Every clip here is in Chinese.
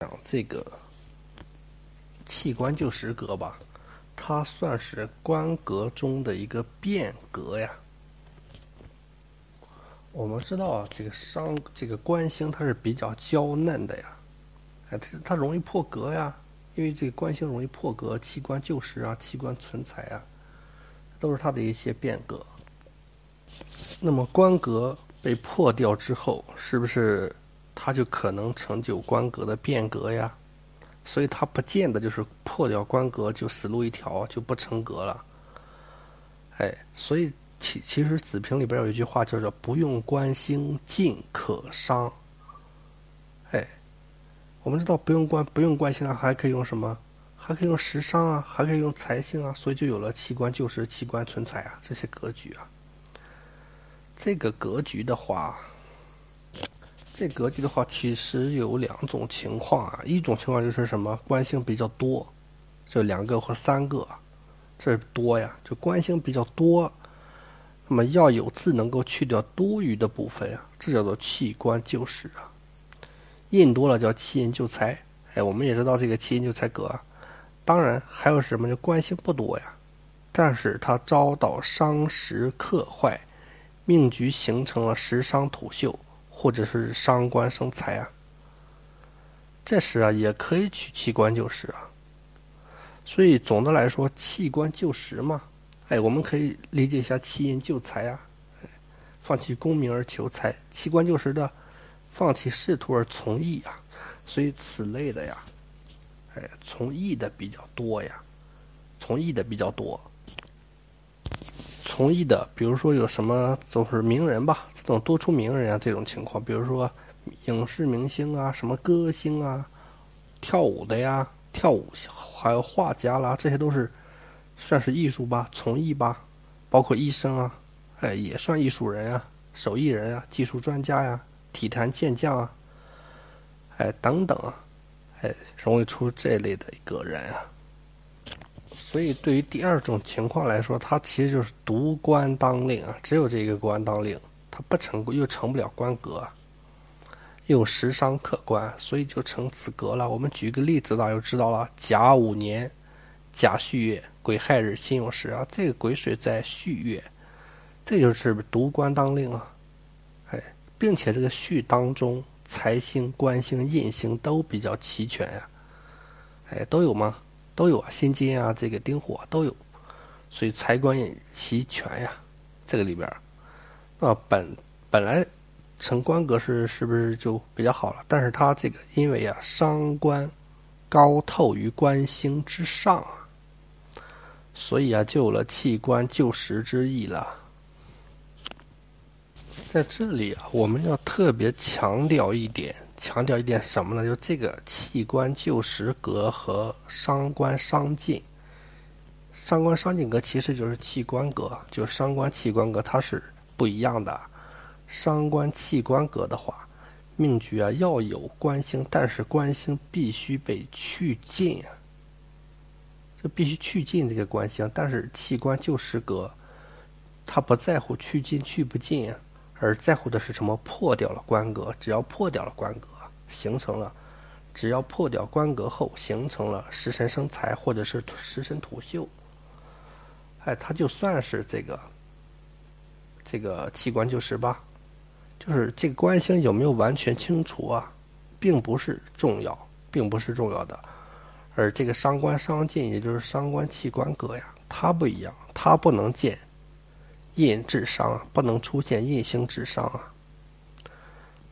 讲这个器官就实格吧，它算是官格中的一个变格呀。我们知道啊，这个伤这个官星它是比较娇嫩的呀，哎，它它容易破格呀，因为这个官星容易破格，器官就实啊，器官存财啊，都是它的一些变革。那么官格被破掉之后，是不是它就可能成就官格的变革呀？所以它不见得就是破掉官格就死路一条，就不成格了。哎，所以。其其实子平里边有一句话叫做“不用官星尽可伤”。哎，我们知道不用官不用官星啊，还可以用什么？还可以用食伤啊，还可以用财星啊，所以就有了器官就实、弃官存财啊这些格局啊。这个格局的话，这格局的话，其实有两种情况啊。一种情况就是什么？官星比较多，就两个或三个，这多呀，就官星比较多。那么要有字能够去掉多余的部分啊，这叫做弃官就实啊。印多了叫弃印就财，哎，我们也知道这个弃印就财格。当然还有什么叫官星不多呀，但是它遭到伤时克坏，命局形成了食伤土秀，或者是伤官生财啊。这时啊也可以取器官就实啊。所以总的来说，弃官就实嘛。哎，我们可以理解一下弃印就财啊，放弃功名而求财，弃官就实的，放弃仕途而从义啊，所以此类的呀，哎，从义的比较多呀，从义的比较多，从义的，比如说有什么都是名人吧，这种多出名人啊，这种情况，比如说影视明星啊，什么歌星啊，跳舞的呀，跳舞还有画家啦，这些都是。算是艺术吧，从艺吧，包括医生啊，哎，也算艺术人啊，手艺人啊，技术专家呀，体坛健将啊，哎，等等啊，哎，容易出这类的一个人啊。所以，对于第二种情况来说，他其实就是独官当令啊，只有这个官当令，他不成又成不了官格，又食伤克官，所以就成此格了。我们举个例子，大家就知道了：甲午年，甲戌月。癸亥日辛酉时啊，这个癸水在戌月，这就是独官当令啊，哎，并且这个戌当中财星、官星、印星都比较齐全呀，哎，都有吗？都有啊，辛金啊，这个丁火都有，所以财官也齐全呀，这个里边啊，本本来成官格是是不是就比较好了？但是它这个因为啊，伤官高透于官星之上。所以啊，就有了弃官就时之意了。在这里啊，我们要特别强调一点，强调一点什么呢？就这个弃官就时格和伤官伤尽，伤官伤尽格其实就是弃官格，就伤官弃官格它是不一样的。伤官气官格的话，命局啊要有官星，但是官星必须被去尽啊。必须去尽这个官星，但是弃官就是格，他不在乎去尽去不尽，而在乎的是什么？破掉了官格，只要破掉了官格，形成了，只要破掉官格后，形成了食神生财或者是食神土秀，哎，他就算是这个，这个器官就是吧，就是这个官星有没有完全清除啊，并不是重要，并不是重要的。而这个伤官伤尽，也就是伤官器官格呀，它不一样，它不能见印制伤，不能出现印星制伤啊，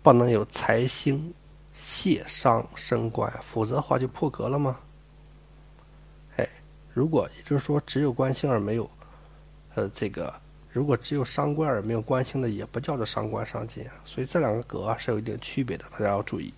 不能有财星泄伤升官，否则的话就破格了吗？哎，如果也就是说只有官星而没有，呃，这个如果只有伤官而没有官星的，也不叫做伤官伤尽啊，所以这两个格啊是有一定区别的，大家要注意。